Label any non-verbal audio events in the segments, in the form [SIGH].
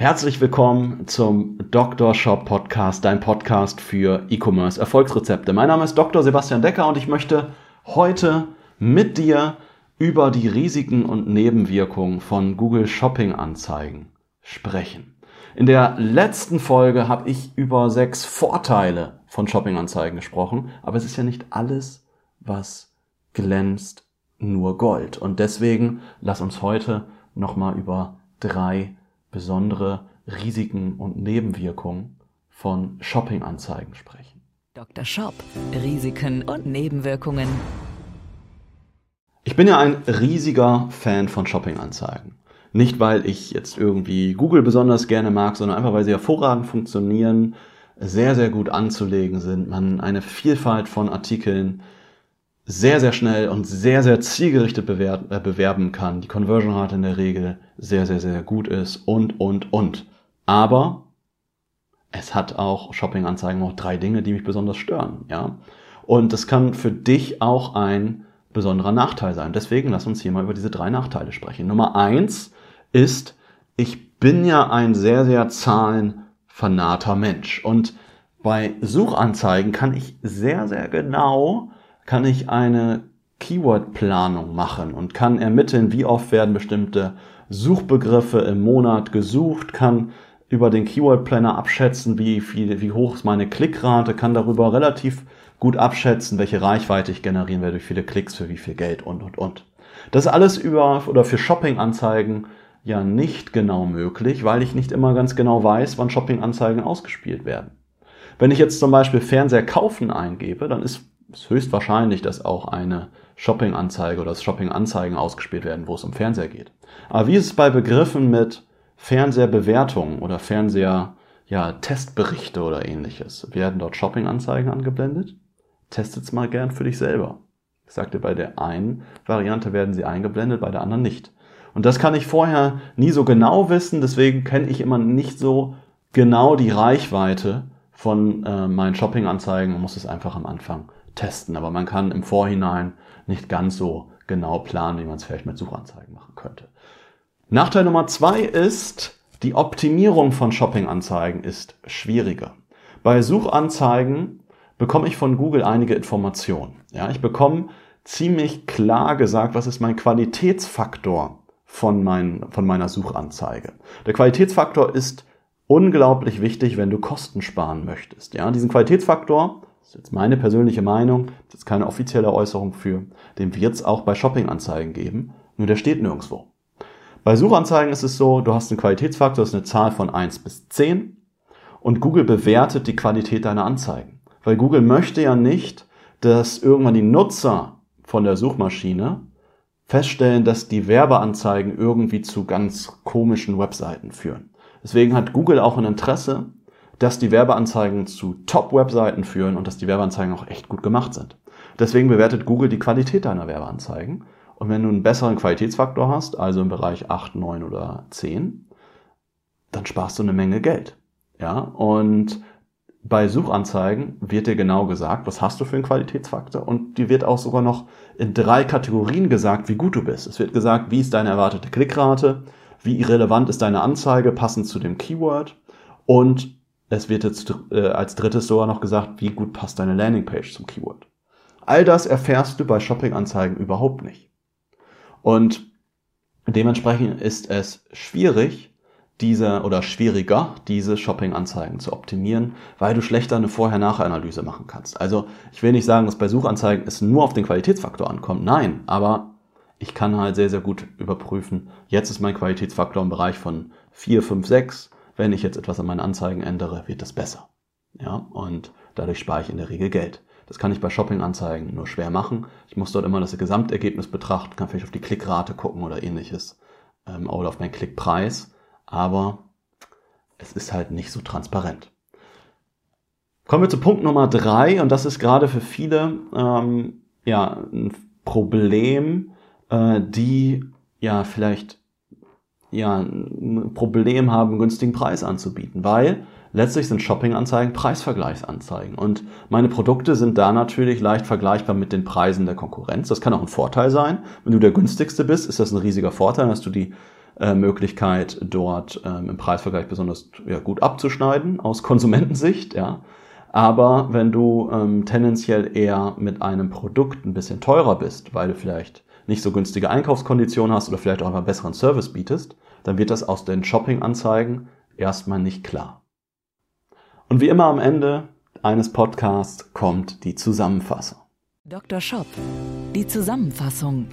Herzlich willkommen zum Dr. Shop Podcast, dein Podcast für E-Commerce Erfolgsrezepte. Mein Name ist Dr. Sebastian Decker und ich möchte heute mit dir über die Risiken und Nebenwirkungen von Google Shopping Anzeigen sprechen. In der letzten Folge habe ich über sechs Vorteile von Shopping-Anzeigen gesprochen, aber es ist ja nicht alles, was glänzt, nur Gold. Und deswegen lass uns heute nochmal über drei besondere Risiken und Nebenwirkungen von Shopping-Anzeigen sprechen. Dr. Shop. Risiken und Nebenwirkungen. Ich bin ja ein riesiger Fan von Shopping-Anzeigen. Nicht, weil ich jetzt irgendwie Google besonders gerne mag, sondern einfach, weil sie hervorragend funktionieren, sehr, sehr gut anzulegen sind, man eine Vielfalt von Artikeln sehr, sehr schnell und sehr, sehr zielgerichtet bewerben, äh, bewerben kann, die Conversion-Rate in der Regel sehr, sehr, sehr gut ist und, und, und. Aber es hat auch Shopping-Anzeigen auch drei Dinge, die mich besonders stören, ja. Und das kann für dich auch ein besonderer Nachteil sein. Deswegen lass uns hier mal über diese drei Nachteile sprechen. Nummer eins, ist, ich bin ja ein sehr, sehr zahlenfanater Mensch. Und bei Suchanzeigen kann ich sehr, sehr genau, kann ich eine Keyword-Planung machen und kann ermitteln, wie oft werden bestimmte Suchbegriffe im Monat gesucht, kann über den Keyword Planner abschätzen, wie viel, wie hoch ist meine Klickrate, kann darüber relativ gut abschätzen, welche Reichweite ich generieren werde, durch viele Klicks, für wie viel Geld und, und, und. Das ist alles über, oder für Shopping-Anzeigen ja nicht genau möglich, weil ich nicht immer ganz genau weiß, wann Shopping-Anzeigen ausgespielt werden. Wenn ich jetzt zum Beispiel Fernseher kaufen eingebe, dann ist es höchstwahrscheinlich, dass auch eine Shopping-Anzeige oder Shopping-Anzeigen ausgespielt werden, wo es um Fernseher geht. Aber wie ist es bei Begriffen mit Fernsehbewertungen oder Fernseher, ja, Testberichte oder ähnliches? Werden dort Shopping-Anzeigen angeblendet? Testet's mal gern für dich selber. Ich sagte, bei der einen Variante werden sie eingeblendet, bei der anderen nicht. Und das kann ich vorher nie so genau wissen, deswegen kenne ich immer nicht so genau die Reichweite von äh, meinen Shopping-Anzeigen und muss es einfach am Anfang testen. Aber man kann im Vorhinein nicht ganz so genau planen, wie man es vielleicht mit Suchanzeigen machen könnte. Nachteil Nummer zwei ist, die Optimierung von Shopping-Anzeigen ist schwieriger. Bei Suchanzeigen bekomme ich von Google einige Informationen. Ja, ich bekomme ziemlich klar gesagt, was ist mein Qualitätsfaktor von, mein, von meiner Suchanzeige. Der Qualitätsfaktor ist unglaublich wichtig, wenn du Kosten sparen möchtest. Ja, diesen Qualitätsfaktor, das ist jetzt meine persönliche Meinung, das ist keine offizielle Äußerung für, den wird es auch bei Shoppinganzeigen geben, nur der steht nirgendwo. Bei Suchanzeigen ist es so, du hast einen Qualitätsfaktor, das ist eine Zahl von 1 bis 10 und Google bewertet die Qualität deiner Anzeigen. Weil Google möchte ja nicht, dass irgendwann die Nutzer von der Suchmaschine feststellen, dass die Werbeanzeigen irgendwie zu ganz komischen Webseiten führen. Deswegen hat Google auch ein Interesse, dass die Werbeanzeigen zu Top-Webseiten führen und dass die Werbeanzeigen auch echt gut gemacht sind. Deswegen bewertet Google die Qualität deiner Werbeanzeigen. Und wenn du einen besseren Qualitätsfaktor hast, also im Bereich 8, 9 oder 10, dann sparst du eine Menge Geld. Ja, und bei Suchanzeigen wird dir genau gesagt, was hast du für einen Qualitätsfaktor und dir wird auch sogar noch in drei Kategorien gesagt, wie gut du bist. Es wird gesagt, wie ist deine erwartete Klickrate, wie irrelevant ist deine Anzeige passend zu dem Keyword und es wird jetzt äh, als drittes sogar noch gesagt, wie gut passt deine Landingpage zum Keyword. All das erfährst du bei Shopping-Anzeigen überhaupt nicht. Und dementsprechend ist es schwierig, diese oder schwieriger, diese Shopping-Anzeigen zu optimieren, weil du schlechter eine Vorher-Nachher-Analyse machen kannst. Also ich will nicht sagen, dass bei Suchanzeigen es nur auf den Qualitätsfaktor ankommt. Nein, aber ich kann halt sehr, sehr gut überprüfen, jetzt ist mein Qualitätsfaktor im Bereich von 4, 5, 6. Wenn ich jetzt etwas an meinen Anzeigen ändere, wird das besser. Ja, und dadurch spare ich in der Regel Geld. Das kann ich bei Shopping-Anzeigen nur schwer machen. Ich muss dort immer das Gesamtergebnis betrachten, kann vielleicht auf die Klickrate gucken oder ähnliches ähm, oder auf meinen Klickpreis aber es ist halt nicht so transparent. Kommen wir zu Punkt Nummer drei und das ist gerade für viele ähm, ja ein Problem, äh, die ja vielleicht ja ein Problem haben, einen günstigen Preis anzubieten, weil letztlich sind Shopping-Anzeigen Preisvergleichsanzeigen und meine Produkte sind da natürlich leicht vergleichbar mit den Preisen der Konkurrenz. Das kann auch ein Vorteil sein. Wenn du der günstigste bist, ist das ein riesiger Vorteil, dass du die äh, Möglichkeit, dort ähm, im Preisvergleich besonders ja, gut abzuschneiden aus [LAUGHS] Konsumentensicht, ja. Aber wenn du ähm, tendenziell eher mit einem Produkt ein bisschen teurer bist, weil du vielleicht nicht so günstige Einkaufskonditionen hast oder vielleicht auch einen besseren Service bietest, dann wird das aus den Shopping-Anzeigen erstmal nicht klar. Und wie immer am Ende eines Podcasts kommt die Zusammenfassung. Dr. Shop, die Zusammenfassung.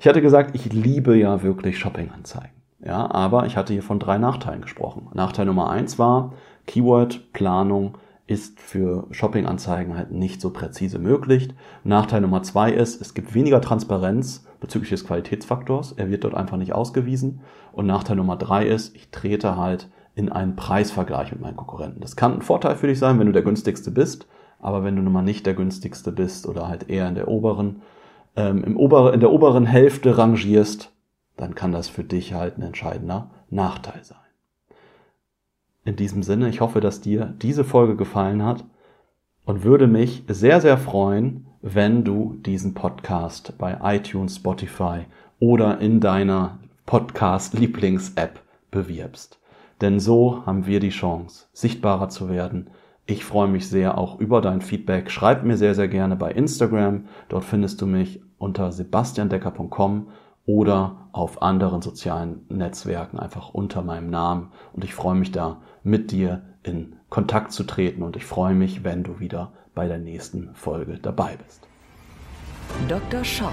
Ich hatte gesagt, ich liebe ja wirklich Shopping-Anzeigen. Ja, aber ich hatte hier von drei Nachteilen gesprochen. Nachteil Nummer eins war, Keyword-Planung ist für Shopping-Anzeigen halt nicht so präzise möglich. Nachteil Nummer zwei ist, es gibt weniger Transparenz bezüglich des Qualitätsfaktors. Er wird dort einfach nicht ausgewiesen. Und Nachteil Nummer drei ist, ich trete halt in einen Preisvergleich mit meinen Konkurrenten. Das kann ein Vorteil für dich sein, wenn du der günstigste bist. Aber wenn du nun mal nicht der günstigste bist oder halt eher in der oberen, ähm, im ober, in der oberen Hälfte rangierst, dann kann das für dich halt ein entscheidender Nachteil sein. In diesem Sinne, ich hoffe, dass dir diese Folge gefallen hat und würde mich sehr, sehr freuen, wenn du diesen Podcast bei iTunes, Spotify oder in deiner Podcast-Lieblings-App bewirbst. Denn so haben wir die Chance, sichtbarer zu werden. Ich freue mich sehr auch über dein Feedback. Schreib mir sehr, sehr gerne bei Instagram. Dort findest du mich unter sebastiandecker.com oder auf anderen sozialen Netzwerken einfach unter meinem Namen. Und ich freue mich da, mit dir in Kontakt zu treten und ich freue mich, wenn du wieder bei der nächsten Folge dabei bist. Dr. Shop,